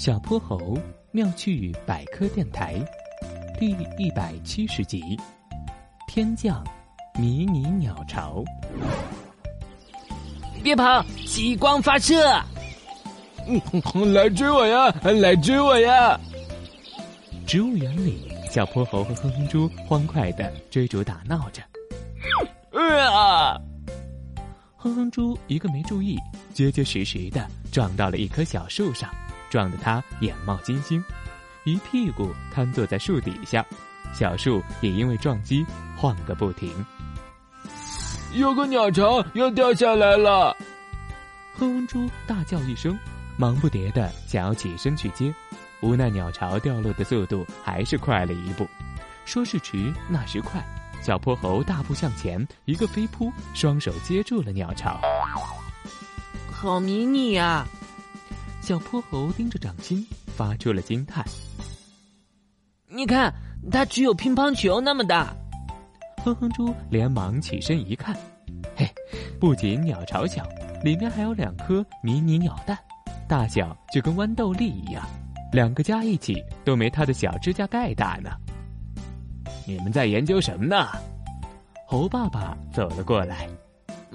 小泼猴妙趣百科电台第一百七十集：天降迷你鸟巢。别跑！激光发射！嗯，来追我呀！来追我呀！植物园里，小泼猴和哼哼猪欢快的追逐打闹着。啊！哼哼猪一个没注意，结结实实的撞到了一棵小树上，撞得他眼冒金星，一屁股瘫坐在树底下。小树也因为撞击晃个不停。有个鸟巢要掉下来了！哼哼猪大叫一声，忙不迭的想要起身去接，无奈鸟巢掉落的速度还是快了一步。说时迟，那时快，小泼猴大步向前，一个飞扑，双手接住了鸟巢。好迷你呀！小泼猴盯着掌心，发出了惊叹：“你看，它只有乒乓球那么大。”哼哼猪连忙起身一看，嘿，不仅鸟巢小，里面还有两颗迷你鸟蛋，大小就跟豌豆粒一样，两个加一起都没它的小指甲盖大呢。你们在研究什么呢？猴爸爸走了过来。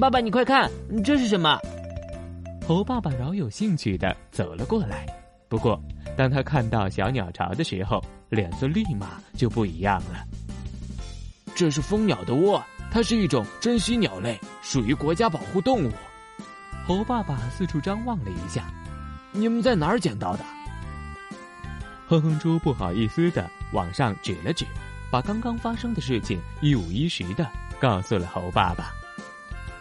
爸爸，你快看，这是什么？猴爸爸饶有兴趣的走了过来。不过，当他看到小鸟巢的时候，脸色立马就不一样了。这是蜂鸟的窝，它是一种珍稀鸟类，属于国家保护动物。猴爸爸四处张望了一下，你们在哪儿捡到的？哼哼猪不好意思的往上指了指，把刚刚发生的事情一五一十的告诉了猴爸爸。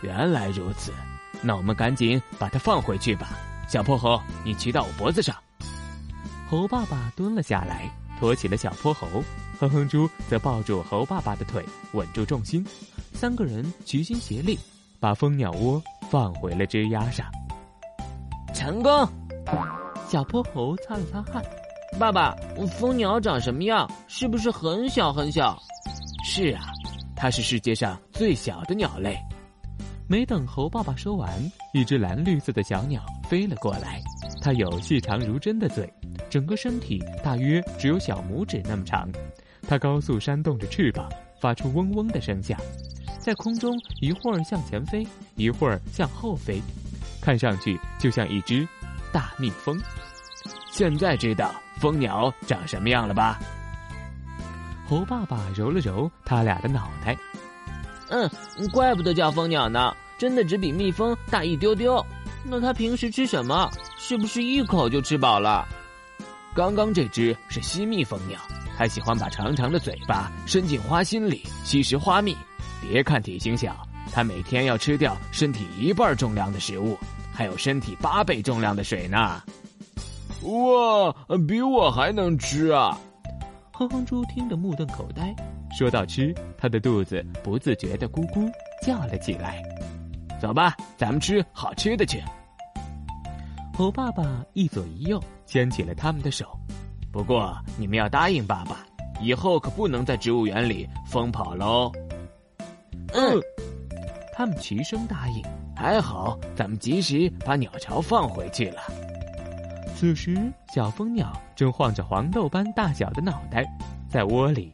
原来如此，那我们赶紧把它放回去吧。小泼猴，你骑到我脖子上。猴爸爸蹲了下来，驮起了小泼猴。哼哼猪则抱住猴爸爸的腿，稳住重心，三个人齐心协力，把蜂鸟窝放回了枝丫上。成功！小泼猴擦了擦汗。爸爸，蜂鸟长什么样？是不是很小很小？是啊，它是世界上最小的鸟类。没等猴爸爸说完，一只蓝绿色的小鸟飞了过来。它有细长如针的嘴，整个身体大约只有小拇指那么长。它高速扇动着翅膀，发出嗡嗡的声响，在空中一会儿向前飞，一会儿向后飞，看上去就像一只大蜜蜂。现在知道蜂鸟长什么样了吧？猴爸爸揉了揉他俩的脑袋，嗯，怪不得叫蜂鸟呢，真的只比蜜蜂大一丢丢。那它平时吃什么？是不是一口就吃饱了？刚刚这只是吸蜜蜂鸟。它喜欢把长长的嘴巴伸进花心里吸食花蜜。别看体型小，它每天要吃掉身体一半重量的食物，还有身体八倍重量的水呢。哇，比我还能吃啊！哼哼猪听得目瞪口呆。说到吃，他的肚子不自觉的咕咕叫了起来。走吧，咱们吃好吃的去。猴爸爸一左一右牵起了他们的手。不过，你们要答应爸爸，以后可不能在植物园里疯跑喽。嗯，他们齐声答应。还好，咱们及时把鸟巢放回去了。此时，小蜂鸟正晃着黄豆般大小的脑袋，在窝里